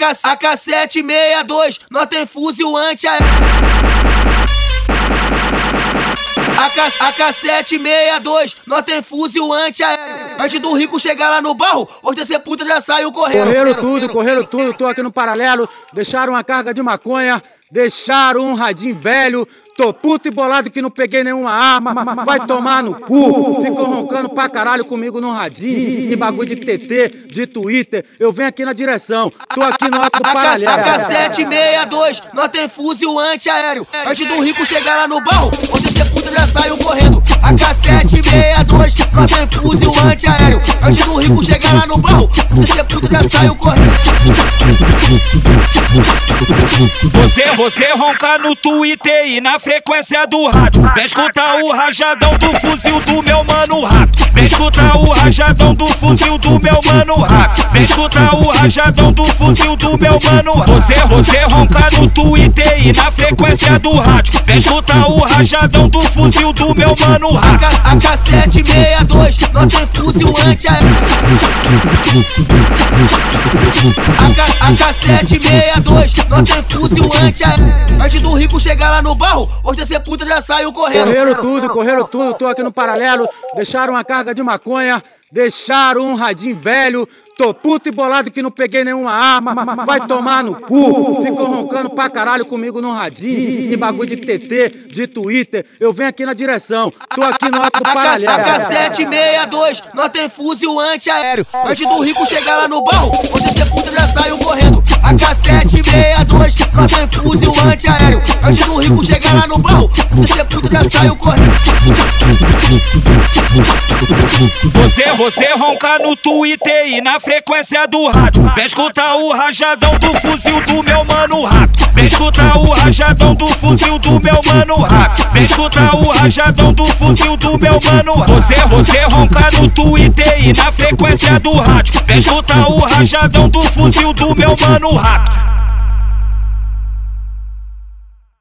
AK-762, nós tem fuzil anti-aéreo. AK-762, nós tem fuzil anti-aéreo. Antes do rico chegar lá no barro, os puta já saiu correndo. Correram tudo, correram tudo, tô aqui no paralelo, deixaram uma carga de maconha, deixaram um radinho velho, Tô puto e bolado que não peguei nenhuma arma, vai tomar no cu. Ficou roncando pra caralho comigo no radinho, e bagulho de TT, de Twitter. Eu venho aqui na direção, tô aqui no alto do paralelo. AK-762, nós tem fuzil anti-aéreo. Antes do rico chegar lá no barro, esse puta já saiu correndo. AK-762, nós tem fuzil anti-aéreo. Antes do rico chegar lá no barro, onde esse puta já saiu correndo. Você, você ronca no Twitter e na frequência do rádio. Vem escutar o rajadão do fuzil do meu mano rato. Vem escutar o rajadão do fuzil do meu mano rato. Vem escutar o rajadão do fuzil do meu mano rato. Você, você ronca no Twitter e na frequência do rádio. Vem escutar o rajadão do fuzil do meu mano rato. AK-762, fuzil anti-aéreo. AK-762, nós tem fuzil anti-aéreo. Antes do rico chegar lá no barro, hoje esse puta já saiu correndo. Correram tudo, correram tudo, tô aqui no paralelo, deixaram uma carga de maconha, deixaram um radinho velho, tô puto e bolado que não peguei nenhuma arma, vai tomar no cu. Ficou roncando pra caralho comigo no radinho, e bagulho de TT, de Twitter. Eu venho aqui na direção, tô aqui no alto paralelo. AK-762, nós tem fuzil anti-aéreo. Antes do rico chegar lá no barro, onde esse puta já saiu correndo. AK-762, nós tem fuzil anti-aéreo. Antes do rico chegar lá no barro, onde esse puta já saiu correndo. Você, você ronca no Twitter e na frequência do rádio. Vem escutar o rajadão do fuzil do meu mano rato. Vem escutar o rajadão do fuzil do meu mano rato. Vem escutar o rajadão do fuzil do meu mano rato. Você, você ronca no Twitter e na frequência do rádio. Vem escutar o rajadão do fuzil do meu mano rato.